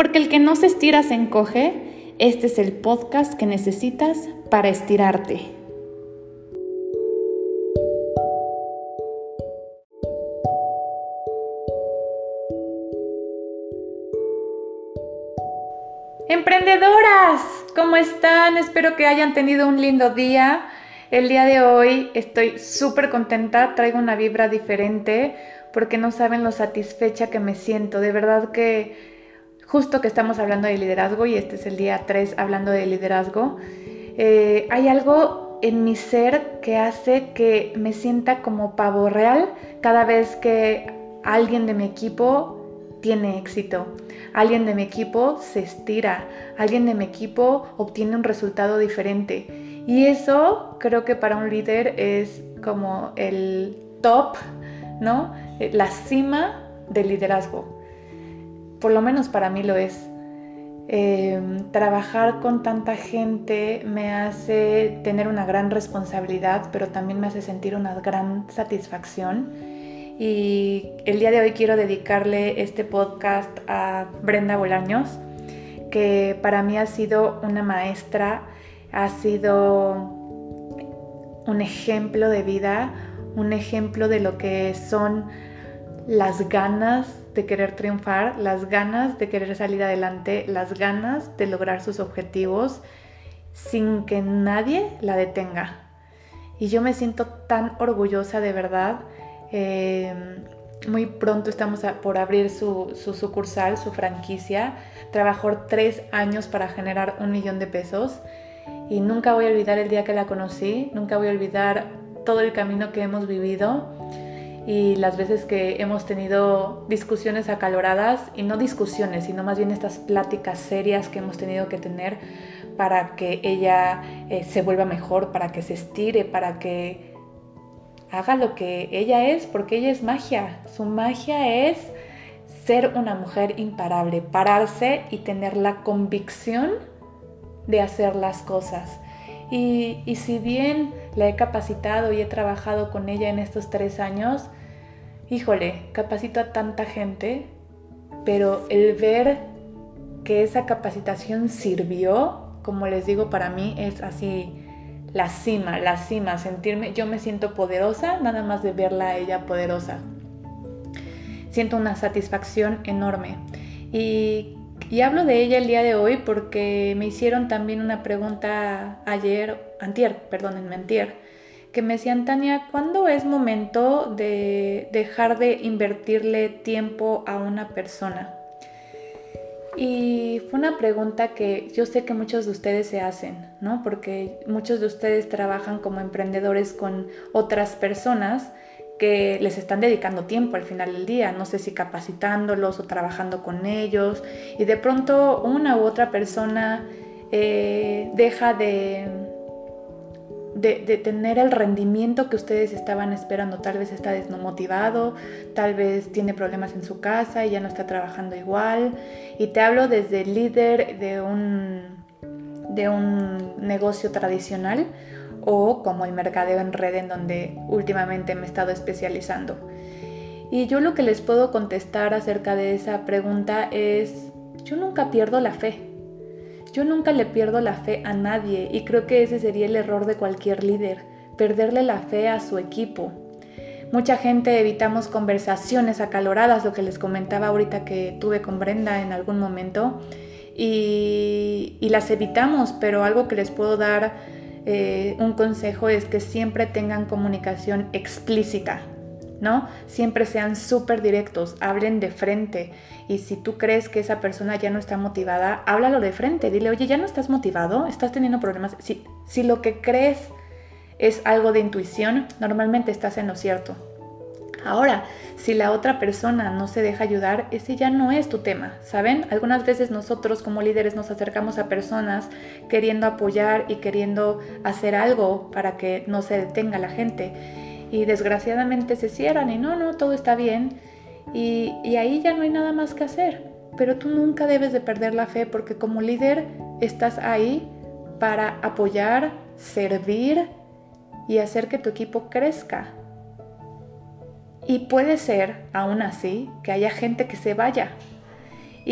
Porque el que no se estira se encoge. Este es el podcast que necesitas para estirarte. Emprendedoras, ¿cómo están? Espero que hayan tenido un lindo día. El día de hoy estoy súper contenta, traigo una vibra diferente porque no saben lo satisfecha que me siento. De verdad que justo que estamos hablando de liderazgo y este es el día 3 hablando de liderazgo, eh, hay algo en mi ser que hace que me sienta como pavo real cada vez que alguien de mi equipo tiene éxito, alguien de mi equipo se estira, alguien de mi equipo obtiene un resultado diferente. Y eso creo que para un líder es como el top, ¿no? Eh, la cima del liderazgo. Por lo menos para mí lo es. Em, trabajar con tanta gente me hace tener una gran responsabilidad, pero también me hace sentir una gran satisfacción. Y el día de hoy quiero dedicarle este podcast a Brenda Bolaños, que para mí ha sido una maestra, ha sido un ejemplo de vida, un ejemplo de lo que son las ganas de querer triunfar, las ganas de querer salir adelante, las ganas de lograr sus objetivos sin que nadie la detenga. Y yo me siento tan orgullosa de verdad. Eh, muy pronto estamos por abrir su, sucursal, su franquicia. Trabajó tres años para generar un millón de pesos y nunca voy a olvidar el día que la conocí, nunca voy a olvidar todo el camino que hemos vivido y las veces que hemos tenido discusiones acaloradas, y no discusiones, sino más bien estas pláticas serias que hemos tenido que tener para que ella eh, se vuelva mejor, para que se estire, para que haga lo que ella es, porque ella es magia. Su magia es ser una mujer imparable, pararse y tener la convicción de hacer las cosas. Y, si bien la he capacitado y he trabajado con ella en estos tres años, híjole, capacito a tanta gente, pero el ver que esa capacitación sirvió, como les digo, para mí es así la cima, la cima, sentirme, yo me siento poderosa nada más de verla a ella poderosa. Siento una satisfacción enorme. Y hablo de ella el día de hoy porque me hicieron también una pregunta ayer, antier, perdónenme, antier, que me decían, Tania, ¿cuándo es momento de dejar de invertirle tiempo a una persona? Y fue una pregunta que yo sé que muchos de ustedes se hacen, ¿no? Porque muchos de ustedes trabajan como emprendedores con otras personas que les están dedicando tiempo al final del día, no sé si capacitándolos o trabajando con ellos, y de pronto una u otra persona eh, deja de, de, tener el rendimiento que ustedes estaban esperando, tal vez está desmotivado, tal vez tiene problemas en su casa y ya no está trabajando igual, y te hablo desde el líder de un, de un negocio tradicional, o como el mercadeo en red en donde últimamente me he estado especializando. Y yo lo que les puedo contestar acerca de esa pregunta es, yo nunca pierdo la fe. Yo nunca le pierdo la fe a nadie y creo que ese sería el error de cualquier líder, perderle la fe a su equipo. Mucha gente evitamos conversaciones acaloradas, lo que les comentaba ahorita que tuve con Brenda en algún momento, y, las evitamos, pero algo que les puedo dar eh, un consejo es que siempre tengan comunicación explícita, ¿no? Siempre sean súper directos, hablen de frente. Y si tú crees que esa persona ya no está motivada, háblalo de frente. Dile, oye, ¿ya no estás motivado? ¿Estás teniendo problemas? Si, si lo que crees es algo de intuición, normalmente estás en lo cierto. Ahora, si la otra persona no se deja ayudar, ese ya no es tu tema, ¿saben? Algunas veces nosotros como líderes nos acercamos a personas queriendo apoyar y queriendo hacer algo para que no se detenga la gente. Y desgraciadamente se cierran y no, no, todo está bien. Y, y ahí ya no hay nada más que hacer. Pero tú nunca debes de perder la fe porque como líder estás ahí para apoyar, servir y hacer que tu equipo crezca y puede ser, aún así, que haya gente que se vaya.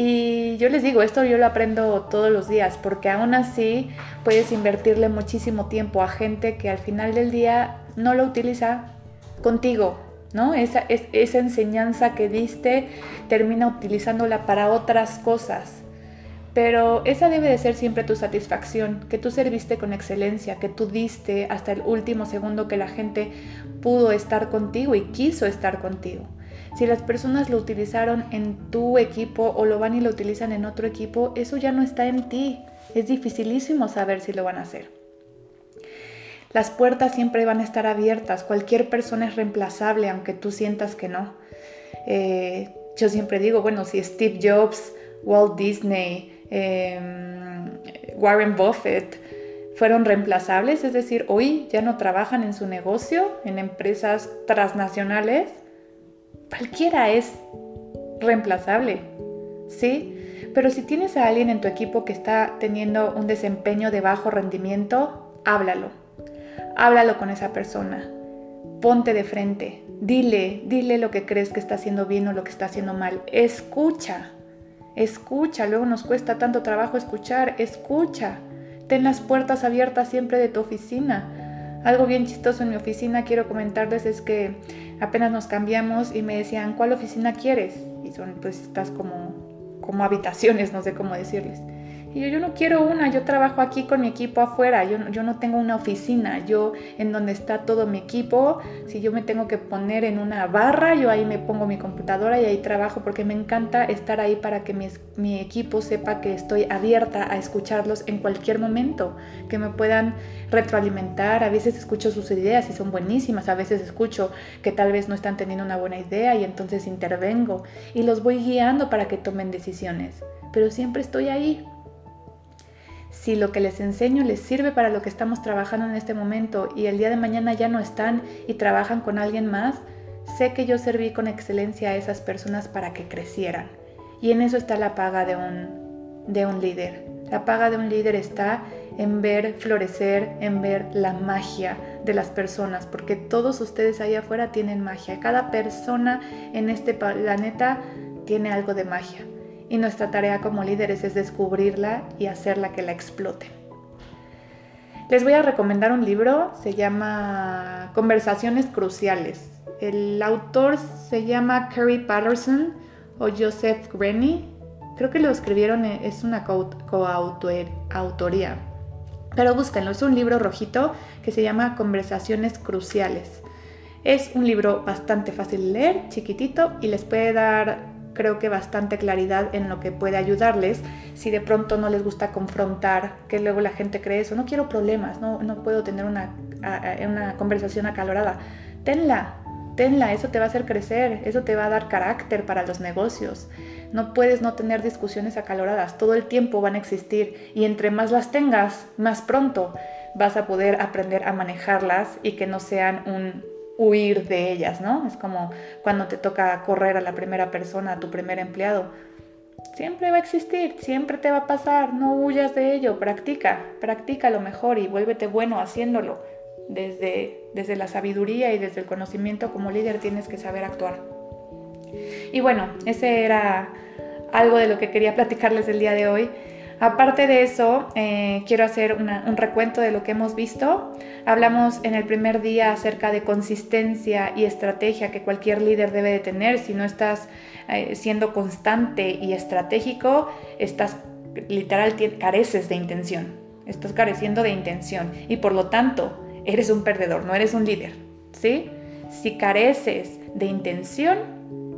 Y yo les digo, esto yo lo aprendo todos los días, porque aún así puedes invertirle muchísimo tiempo a gente que al final del día no lo utiliza contigo, ¿no? Esa, esa enseñanza que diste termina utilizándola para otras cosas. Pero esa debe de ser siempre tu satisfacción, que tú serviste con excelencia, que tú diste hasta el último segundo que la gente pudo estar contigo y quiso estar contigo. Si las personas lo utilizaron en tu equipo o lo van y lo utilizan en otro equipo, eso ya no está en ti. Es dificilísimo saber si lo van a hacer. Las puertas siempre van a estar abiertas. Cualquier persona es reemplazable, aunque tú sientas que no. Eh, yo siempre digo, bueno, si Steve Jobs, Walt Disney, em, Warren Buffett fueron reemplazables, es decir, hoy ya no trabajan en su negocio, en empresas transnacionales, cualquiera es reemplazable, ¿sí? Pero si tienes a alguien en tu equipo que está teniendo un desempeño de bajo rendimiento, háblalo. Háblalo con esa persona. Ponte de frente. Dile, dile lo que crees que está haciendo bien o lo que está haciendo mal. Escucha. Escucha. Luego nos cuesta tanto trabajo escuchar. Escucha. Ten las puertas abiertas siempre de tu oficina. Algo bien chistoso en mi oficina quiero comentarles es que apenas nos cambiamos y me decían, ¿cuál oficina quieres? Y son pues estas como, como habitaciones, no sé cómo decirles. Y yo, yo no quiero una, yo trabajo aquí con mi equipo afuera, yo, yo no tengo una oficina, yo en donde está todo mi equipo, si yo me tengo que poner en una barra, yo ahí me pongo mi computadora y ahí trabajo porque me encanta estar ahí para que mi, mi equipo sepa que estoy abierta a escucharlos en cualquier momento, que me puedan retroalimentar, a veces escucho sus ideas y son buenísimas, a veces escucho que tal vez no están teniendo una buena idea y entonces intervengo y los voy guiando para que tomen decisiones, pero siempre estoy ahí si lo que les enseño les sirve para lo que estamos trabajando en este momento y el día de mañana ya no están y trabajan con alguien más, sé que yo serví con excelencia a esas personas para que crecieran. Y en eso está la paga de un, de un líder. La paga de un líder está en ver florecer, en ver la magia de las personas, porque todos ustedes ahí afuera tienen magia. Cada persona en este planeta tiene algo de magia y nuestra tarea como líderes es descubrirla y hacerla que la explote. Les voy a recomendar un libro, se llama Conversaciones Cruciales. El autor se llama Kerry Patterson o Joseph Grenny. Creo que lo escribieron, eh, es una coautoría. Pero búsquenlo, es un libro rojito que se llama Conversaciones Cruciales. Es un libro bastante fácil de leer, chiquitito, y les puede dar creo que bastante claridad en lo que puede ayudarles si de pronto no les gusta confrontar, que luego la gente cree eso, no quiero problemas, no, no puedo tener una, una conversación acalorada. Tenla, tenla, eso te va a hacer crecer, eso te va a dar carácter para los negocios. No puedes no tener discusiones acaloradas, todo el tiempo van a existir y entre más las tengas, más pronto vas a poder aprender a manejarlas y que no sean un huir de ellas, ¿no? Es como cuando te toca correr a la primera persona, a tu primer empleado. Siempre va a existir, siempre te va a pasar, no huyas de ello, practica, practica lo mejor y vuélvete bueno haciéndolo. Desde, desde la sabiduría y desde el conocimiento como líder tienes que saber actuar. Y bueno, ese era algo de lo que quería platicarles el día de hoy. Aparte de eso, eh, quiero hacer un recuento de lo que hemos visto. Hablamos en el primer día acerca de consistencia y estrategia que cualquier líder debe de tener. Si no estás eh, siendo constante y estratégico, estás literal careces de intención. Estás careciendo de intención y por lo tanto eres un perdedor, no eres un líder. ¿sí? Si careces de intención,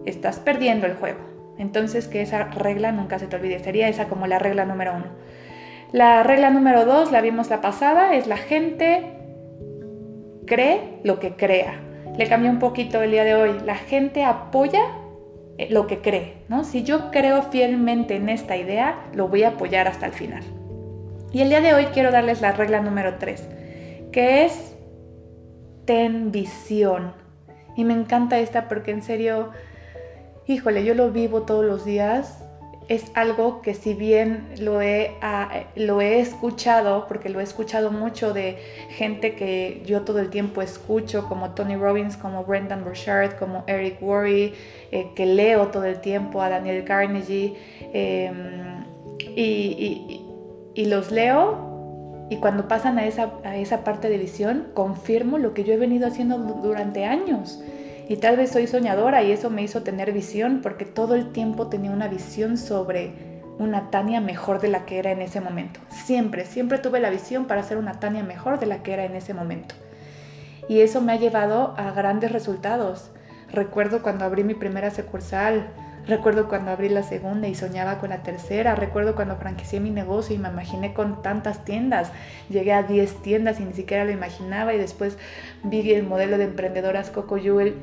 estás perdiendo el juego. Entonces, que esa regla nunca se te olvide. Sería esa como la regla número uno. La regla número dos, la vimos la pasada, es la gente cree lo que crea. Le cambié un poquito el día de hoy. La gente apoya eh, lo que cree, ¿no? Si yo creo fielmente en esta idea, lo voy a apoyar hasta el final. Y el día de hoy quiero darles la regla número tres, que es ten visión. Y me encanta esta porque en serio híjole, yo lo vivo todos los días. es algo que si bien lo he, ah, lo he escuchado, porque lo he escuchado mucho de gente que yo todo el tiempo escucho, como Tony Robbins, como Brendan Burchard, como Eric Worre, eh, que leo todo el tiempo, a Daniel Carnegie, em, y, los leo y cuando pasan a esa, a esa parte de visión, confirmo lo que yo he venido haciendo durante años. Y tal vez soy soñadora y eso me hizo tener visión porque todo el tiempo tenía una visión sobre una Tania mejor de la que era en ese momento. Siempre, siempre tuve la visión para ser una Tania mejor de la que era en ese momento. Y eso me ha llevado a grandes resultados. Recuerdo cuando abrí mi primera sucursal, recuerdo cuando abrí la segunda y soñaba con la tercera, recuerdo cuando franquicié mi negocio y me imaginé con tantas tiendas, llegué a 10 tiendas y ni siquiera lo imaginaba y después vi el modelo de emprendedoras Coco Jewel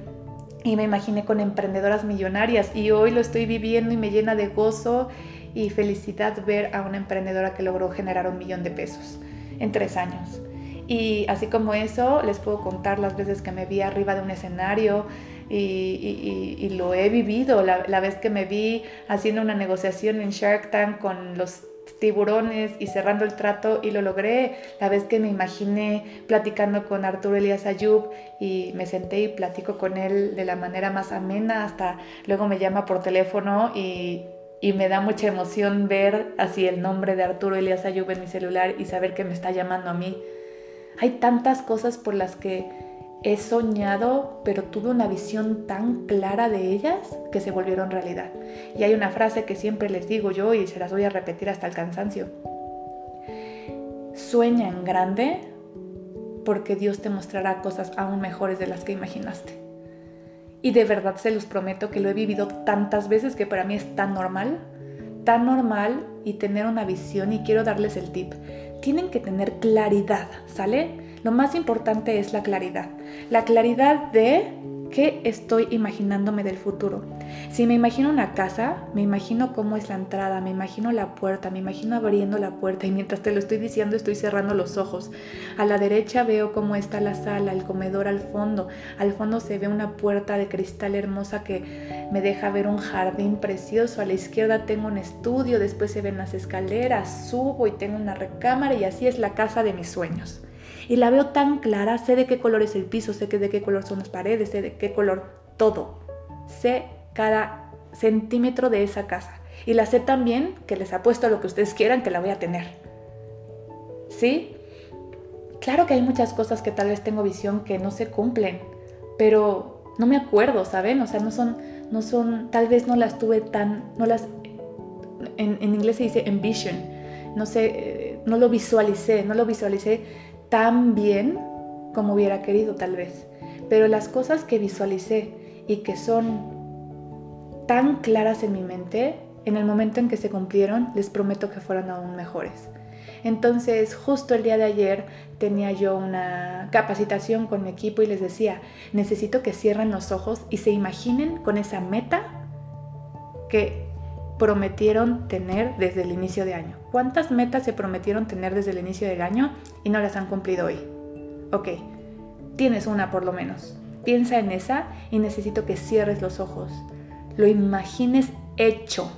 y me imaginé con emprendedoras millonarias y hoy lo estoy viviendo y me llena de gozo y felicidad ver a una emprendedora que logró generar un millón de pesos en tres años. Y así como eso, les puedo contar las veces que me vi arriba de un escenario y, lo he vivido, la, la, vez que me vi haciendo una negociación en Shark Tank con los tiburones y cerrando el trato y lo logré. La vez que me imaginé platicando con Arturo Elías Ayub y me senté y platico con él de la manera más amena, hasta luego me llama por teléfono y, y me da mucha emoción ver así el nombre de Arturo Elías Ayub en mi celular y saber que me está llamando a mí. Hay tantas cosas por las que he soñado, pero tuve una visión tan clara de ellas que se volvieron realidad. Y hay una frase que siempre les digo yo y se las voy a repetir hasta el cansancio. Sueña en grande porque Dios te mostrará cosas aún mejores de las que imaginaste. Y de verdad se los prometo que lo he vivido tantas veces que para mí es tan normal, tan normal y tener una visión y quiero darles el tip. Tienen que tener claridad, ¿sale? Lo más importante es la claridad. La claridad de qué estoy imaginándome del futuro. Si me imagino una casa, me imagino cómo es la entrada, me imagino la puerta, me imagino abriendo la puerta y mientras te lo estoy diciendo estoy cerrando los ojos. A la derecha veo cómo está la sala, el comedor al fondo. Al fondo se ve una puerta de cristal hermosa que me deja ver un jardín precioso. A la izquierda tengo un estudio, después se ven las escaleras, subo y tengo una recámara y así es la casa de mis sueños y la veo tan clara, sé de qué color es el piso, sé de qué color son las paredes, sé de qué color todo. Sé cada centímetro de esa casa. Y la sé también que les apuesto a lo que ustedes quieran que la voy a tener. ¿Sí? Claro que hay muchas cosas que tal vez tengo visión que no se cumplen, pero no me acuerdo, ¿saben? O sea, no son, no son, tal vez no las tuve tan, no las, en, en inglés se dice envision, no sé, eh, no lo visualicé, no lo visualicé tan bien como hubiera querido tal vez. Pero las cosas que visualicé y que son tan claras en mi mente, en el momento en que se cumplieron, les prometo que fueron aún mejores. Entonces, justo el día de ayer tenía yo una capacitación con mi equipo y les decía, necesito que cierren los ojos y se imaginen con esa meta que prometieron tener desde el inicio de año. ¿Cuántas metas se prometieron tener desde el inicio del año y no las han cumplido hoy? Ok, tienes una por lo menos. Piensa en esa y necesito que cierres los ojos. Lo imagines hecho.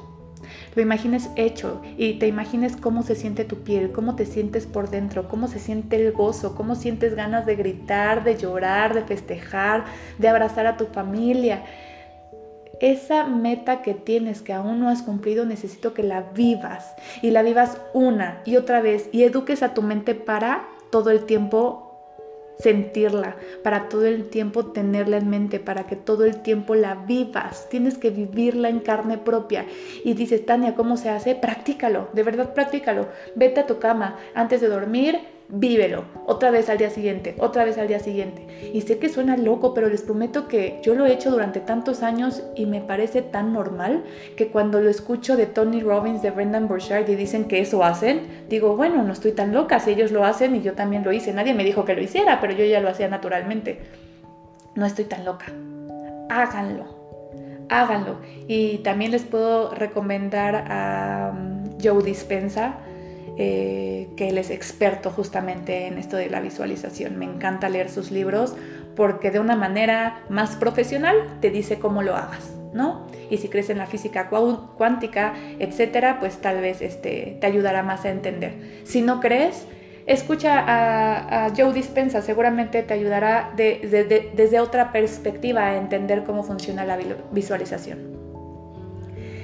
Lo imagines hecho y te imagines cómo se siente tu piel, cómo te sientes por dentro, cómo se siente el gozo, cómo sientes ganas de gritar, de llorar, de festejar, de abrazar a tu familia esa meta que tienes que aún no has cumplido, necesito que la vivas y la vivas una y otra vez y eduques a tu mente para todo el tiempo sentirla, para todo el tiempo tenerla en mente, para que todo el tiempo la vivas. Tienes que vivirla en carne propia. Y dices, Tania, ¿cómo se hace? Practícalo, de verdad practícalo. Vete a tu cama antes de dormir, vívelo, otra vez al día siguiente, otra vez al día siguiente. Y sé que suena loco, pero les prometo que yo lo he hecho durante tantos años y me parece tan normal que cuando lo escucho de Tony Robbins, de Brendan Burchard y dicen que eso hacen, digo, bueno, no estoy tan loca, si ellos lo hacen y yo también lo hice. Nadie me dijo que lo hiciera, pero yo ya lo hacía naturalmente. No estoy tan loca. Háganlo, háganlo. Y también les puedo recomendar a um, Joe Dispensa eh, que él es experto justamente en esto de la visualización. Me encanta leer sus libros porque de una manera más profesional te dice cómo lo hagas. ¿no? Y si crees en la física cuántica, etcétera, pues tal vez este, te ayudará más a entender. Si no crees, escucha a, Joe Dispensa, seguramente te ayudará desde otra perspectiva a entender cómo funciona la visualización.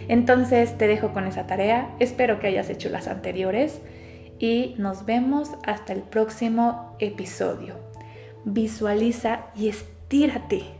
Entonces te dejo con esa tarea, espero que hayas hecho las anteriores y nos vemos hasta el próximo episodio. Visualiza y estírate.